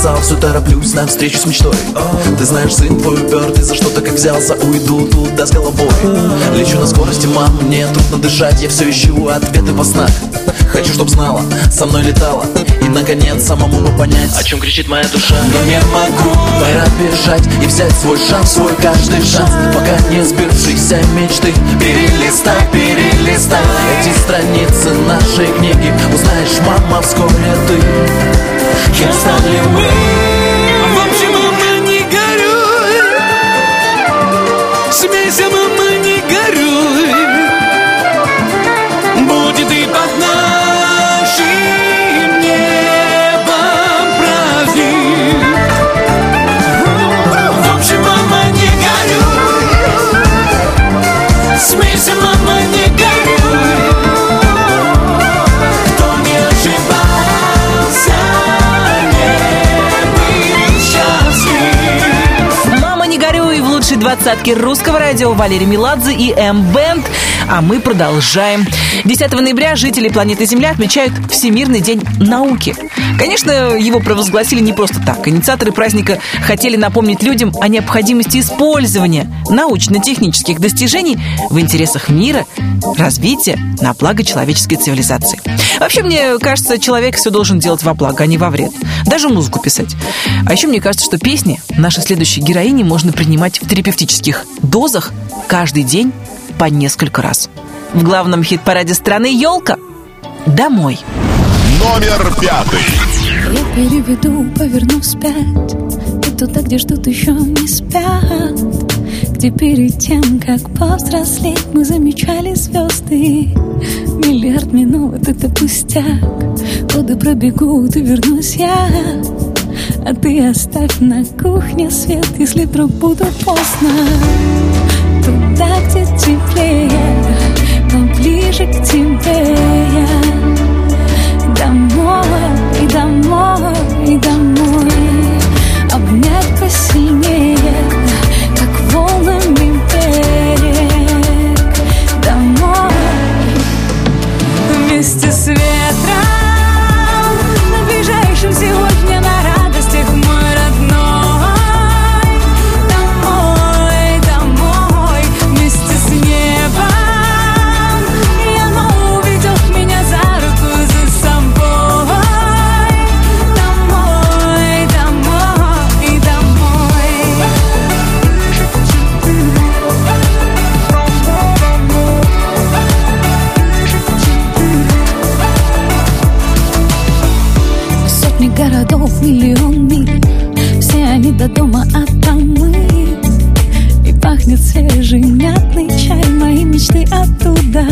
давно не писал Все на встречу с мечтой. Ты знаешь, сын твой упертый За что-то как взялся, уйду туда с головой. Лечу на скорости, мам, мне трудно дышать Я все ищу ответы во снах. Хочу, чтоб знала, со мной летала И, наконец, самому бы понять О чем кричит моя душа. Но не могу, пора бежать И взять свой шанс, свой каждый шанс. Пока не сбившиеся мечты Перелистай, перелистай. Эти страницы нашей книги Узнаешь, мама, вскоре ты. Кем стали мы двадцатки русского радио Валерий Меладзе и М-Бенд. А мы продолжаем. 10 ноября жители планеты Земля отмечают Всемирный день науки. Конечно, его провозгласили не просто так. Инициаторы праздника хотели напомнить людям о необходимости использования научно-технических достижений в интересах мира, развития на благо человеческой цивилизации. Вообще, мне кажется, человек все должен делать во благо, а не во вред. Даже музыку писать. А еще мне кажется, что песни нашей следующей героини можно принимать в терапевтических дозах каждый день по несколько раз. В главном хит-параде страны «Елка» «Домой». Номер пятый. Я переведу, поверну вспять И туда, где ждут еще не спят Где перед тем, как повзрослеть Мы замечали звезды Миллиард минут это пустяк. Годы пробегут и вернусь я. А ты оставь на кухне свет Если вдруг буду поздно. Туда, где теплее Поближе к тебе. Я Домой, и домой, и домой вместе с городов, миллион миль Все они до дома, а там мы. И пахнет свежий мятный чай Мои мечты оттуда.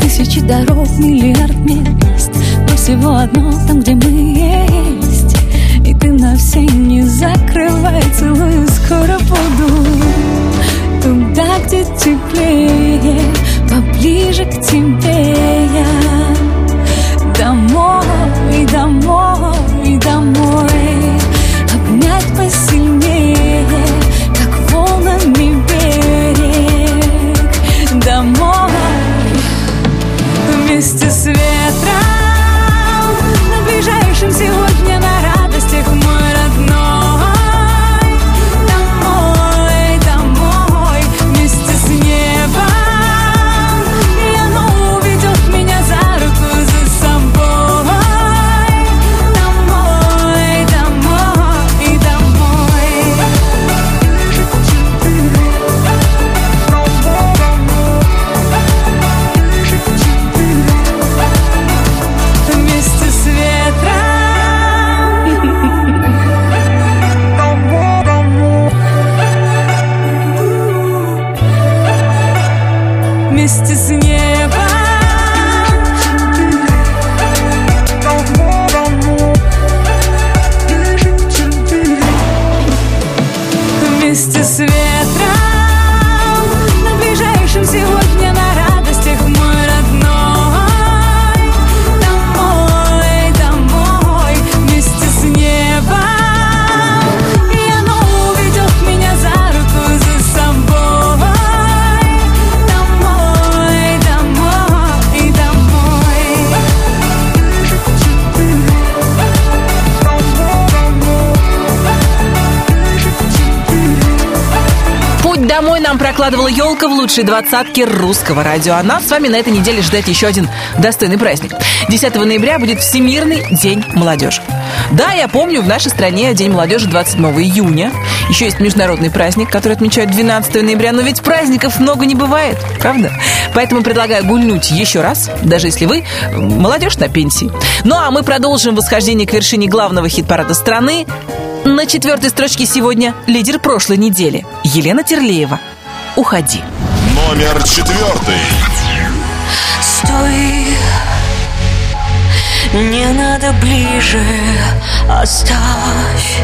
Тысячи дорог, миллиард мест. Но всего одно там, где мы есть. И ты на все не закрывай Целую, скоро буду. Туда, где теплее Поближе к тебе прокладывала елка в лучшей двадцатке русского радио. А нас с вами на этой неделе ждать еще один достойный праздник. 10 ноября будет Всемирный день молодежи. Да, я помню, в нашей стране День молодежи 27 июня. Еще есть международный праздник, который отмечают 12 ноября. Но ведь праздников много не бывает, правда? Поэтому предлагаю гульнуть еще раз, даже если вы молодежь на пенсии. Ну а мы продолжим восхождение к вершине главного хит-парада страны. На четвертой строчке сегодня лидер прошлой недели Елена Терлеева. Уходи. Номер четвертый. Стой, не надо ближе, оставь.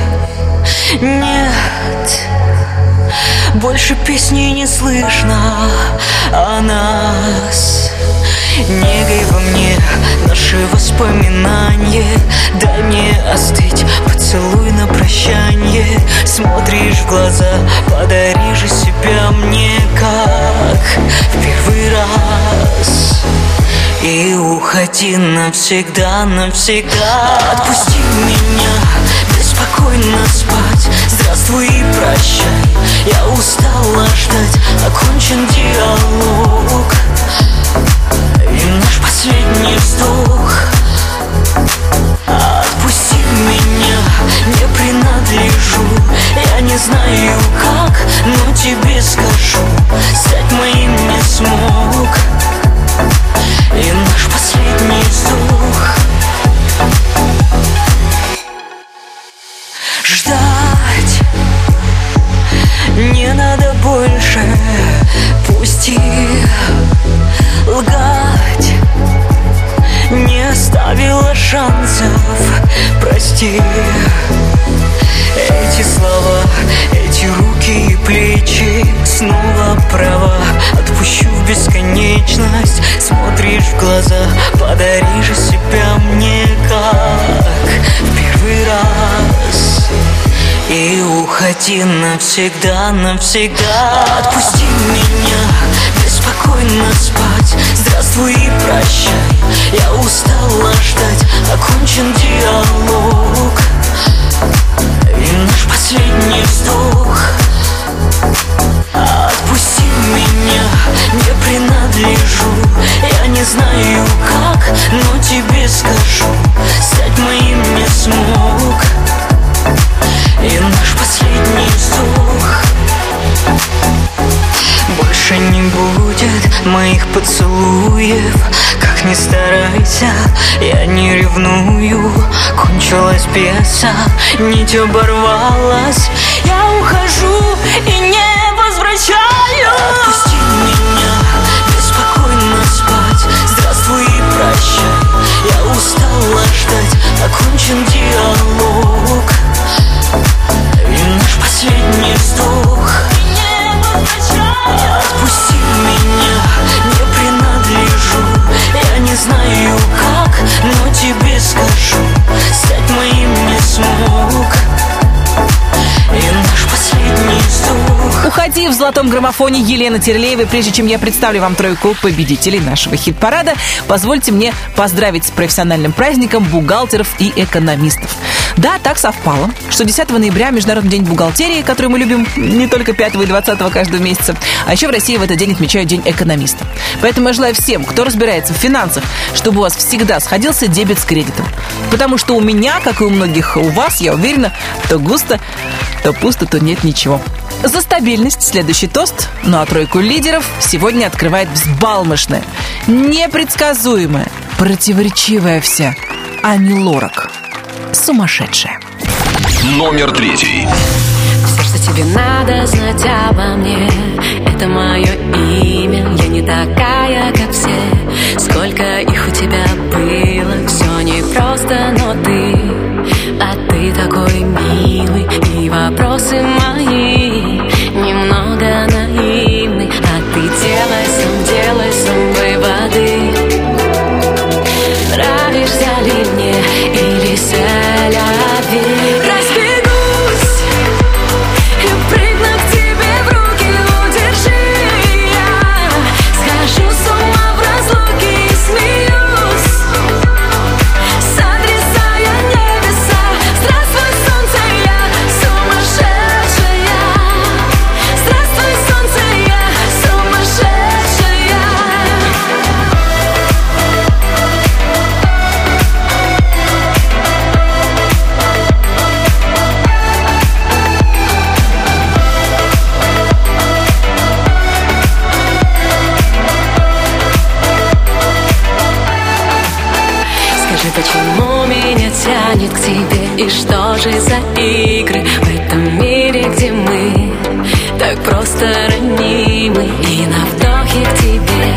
Нет, больше песни не слышно о нас. Негой во мне наши воспоминания. Дай мне остыть, поцелуй на прощанье смотришь в глаза Подари же себя мне как в первый раз. И уходи навсегда, навсегда. Отпусти меня, беспокойно спать. Здравствуй и прощай, я устала ждать. Окончен диалог И наш последний вздох. Отпусти меня, не принадлежу. Я не знаю как, но тебе скажу Стать моим не смог. И наш последний вздох. Ждать не надо больше. Пусти лгать оставила шансов. Прости. Эти слова, эти руки и плечи. Снова права Отпущу в бесконечность. Смотришь в глаза Подари же себя мне как В первый раз. И уходи навсегда, навсегда. Отпусти меня, беспокойно спать Здравствуй и прощай, я устала ждать. Окончен диалог. И наш последний вздох. Отпусти меня, не принадлежу. Я не знаю как, но тебе скажу. Стать моим не смог. И наш последний вздох Больше не будет моих поцелуев. Как ни старайся, я не ревную. Кончилась пьеса, нить оборвалась. Я ухожу и не возвращаюсь Отпусти меня, беспокойно спать. Здравствуй и прощай, я устала ждать. Окончен диалог. И наш последний вздох знаю как, но тебе скажу Стать моим не смог И наш последний вздох Уходи в золотом граммофоне Елены Терлеевой. Прежде чем я представлю вам тройку победителей нашего хит-парада, позвольте мне поздравить с профессиональным праздником бухгалтеров и экономистов. Да, так совпало, что 10 ноября Международный день бухгалтерии, который мы любим не только 5 и 20 каждого месяца, а еще в России в этот день отмечают День экономиста. Поэтому я желаю всем, кто разбирается в финансах, чтобы у вас всегда сходился дебет с кредитом. Потому что у меня, как и у многих у вас, я уверена, то густо, то пусто, то нет ничего. За стабильность следующий тост, ну а тройку лидеров сегодня открывает взбалмошная, непредсказуемая, противоречивая вся Ани Лорак. Сумасшедшая. Номер третий. Все, что тебе надо знать обо мне Это мое имя Я не такая, как все Сколько их у тебя было Все непросто, но ты А ты такой милый И вопросы мои почему меня тянет к тебе? И что же за игры в этом мире, где мы Так просто ранимы? И на вдохе к тебе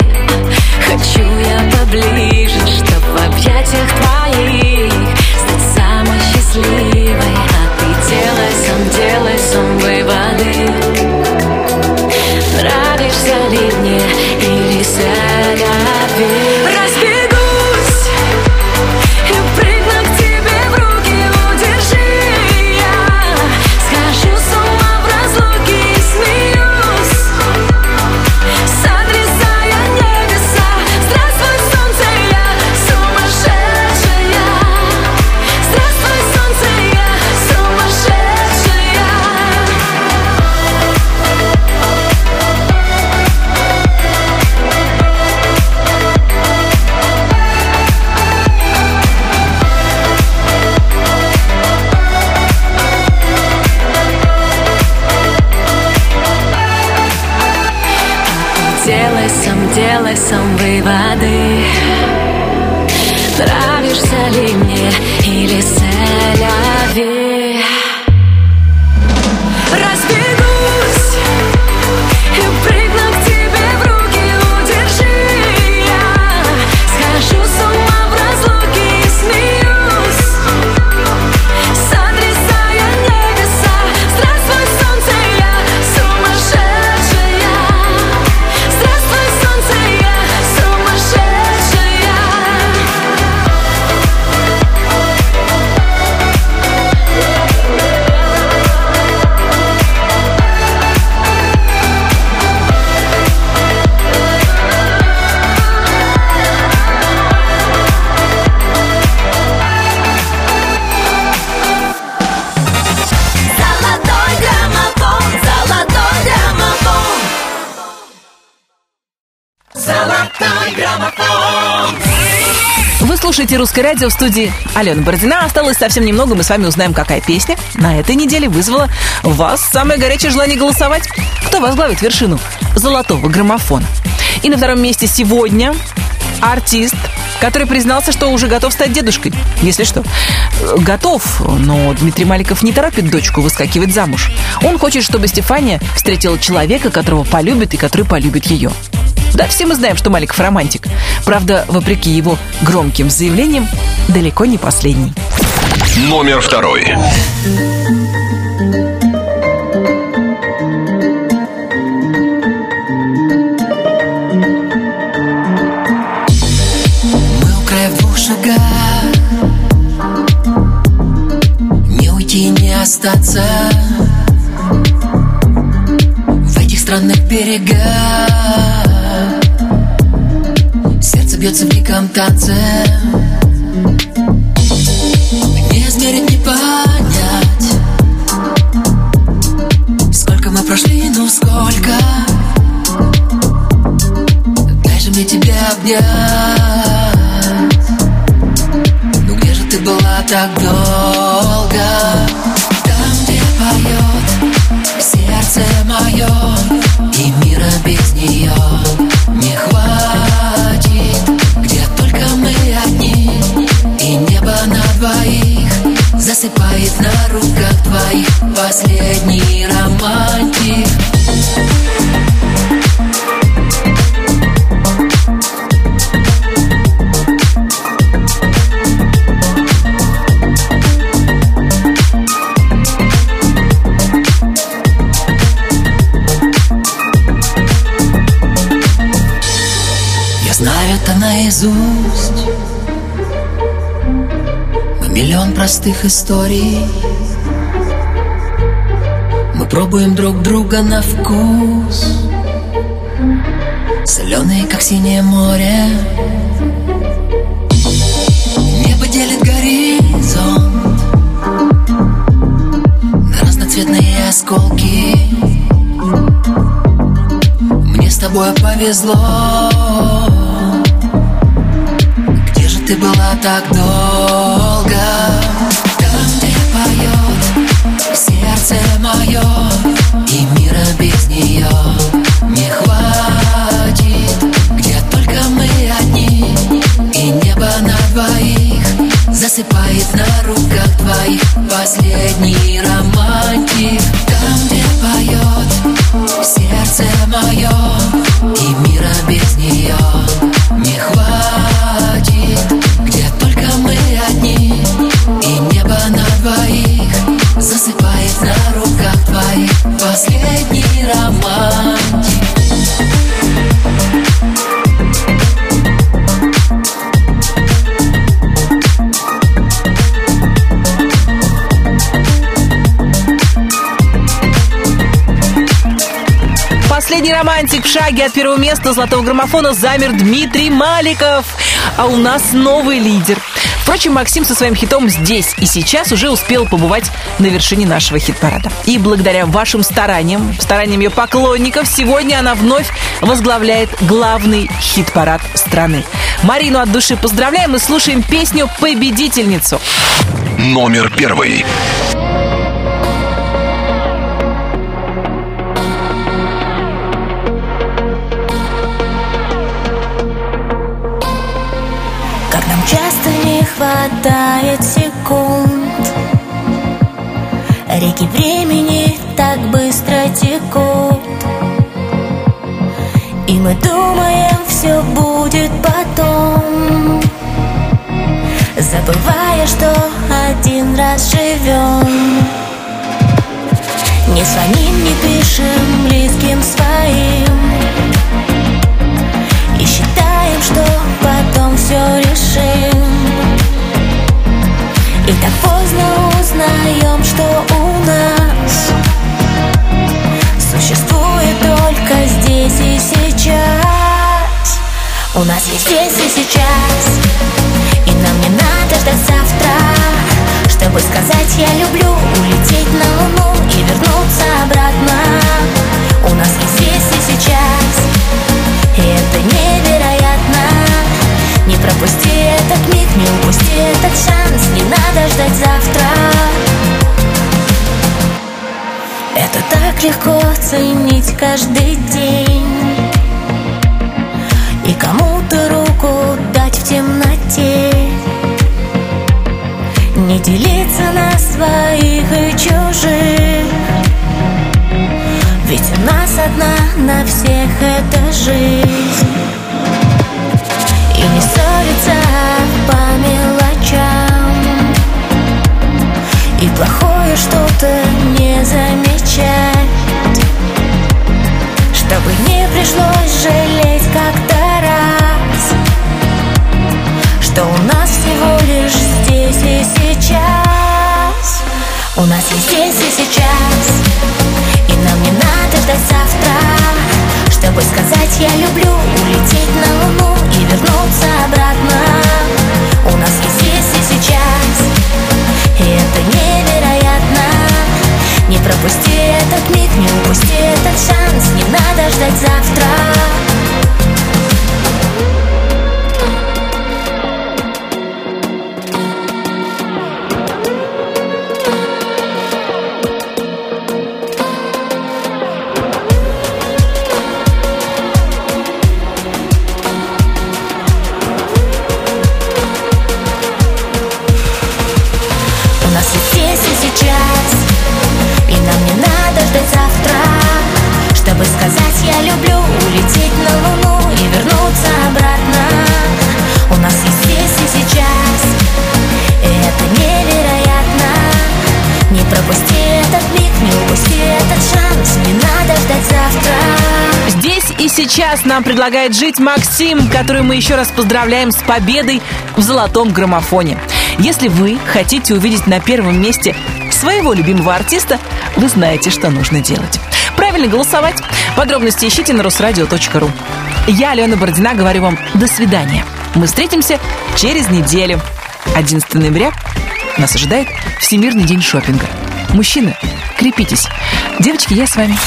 Хочу я поближе Чтоб в объятиях твоих Стать самой счастливой. А ты делай сам, делай сам выводы. Нравишься ли мне или соляви «Русское радио» в студии Алена Бородина. Осталось совсем немного, мы с вами узнаем, какая песня на этой неделе вызвала вас самое горячее желание голосовать. Кто возглавит вершину золотого граммофона? И на втором месте сегодня артист, который признался, что уже готов стать дедушкой. Если что. Готов, но Дмитрий Маликов не торопит дочку выскакивать замуж. Он хочет, чтобы Стефания встретила человека, которого полюбит и который полюбит ее. Да, все мы знаем, что Маликов романтик. Правда, вопреки его громким заявлениям, далеко не последний. Номер второй. Мы у края в двух шагах Не уйти, не остаться В этих странных берегах бьется в диком танце Не измерить, не понять Сколько мы прошли, ну сколько. Дай же мне тебя обнять. Ну где же ты была так долго? Там, где поет сердце мое И мира без нее не хватит Засыпает на руках твоих Последний романтик. Знаю это наизусть простых историй. Мы пробуем друг друга на вкус. Соленые, как синее море. Небо делит горизонт На разноцветные осколки. Мне с тобой повезло. Где же ты была так долго? Сердце мое И мира без нее не хватит. Где только мы одни И небо на двоих Засыпает на руках твоих. Последний романтик романтик в шаге от первого места золотого граммофона замер Дмитрий Маликов. А у нас новый лидер. Впрочем, Максим со своим хитом здесь и сейчас уже успел побывать на вершине нашего хит-парада. И благодаря вашим стараниям, стараниям ее поклонников, сегодня она вновь возглавляет главный хит-парад страны. Марину от души поздравляем и слушаем песню «Победительницу». Номер первый. Хватает секунд. Реки времени так быстро текут. И мы думаем, все будет потом. Забывая, что один раз живем Не звоним, не пишем близким своим. И считаем, что узнаем, что у нас Существует только здесь и сейчас. У нас есть здесь и сейчас. И нам не надо ждать завтра. Чтобы сказать я люблю Улететь на луну и вернуться обратно. У нас есть здесь и сейчас. И это Не пропусти этот миг, не упусти этот шанс Не надо ждать завтра. Это так легко ценить каждый день. И кому-то руку дать в темноте. Не делиться на своих и чужих. Ведь у нас одна на всех эта жизнь плохое что-то не замечать. Чтобы не пришлось жалеть как-то раз. Что у нас всего лишь здесь и сейчас. У нас есть здесь и сейчас. И нам не надо ждать завтра. Чтобы сказать я люблю Улететь на луну и вернуться обратно Не пропусти этот миг, не упусти этот шанс. Не надо ждать завтра сейчас нам предлагает жить Максим, который мы еще раз поздравляем с победой в золотом граммофоне. Если вы хотите увидеть на первом месте своего любимого артиста, вы знаете, что нужно делать. Правильно голосовать. Подробности ищите на русрадио.ру. Я, Алена Бородина, говорю вам до свидания. Мы встретимся через неделю. 11 ноября нас ожидает Всемирный день шопинга. Мужчины, крепитесь. Девочки, я с вами.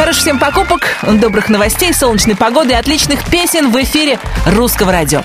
Хороших всем покупок, добрых новостей, солнечной погоды и отличных песен в эфире русского радио.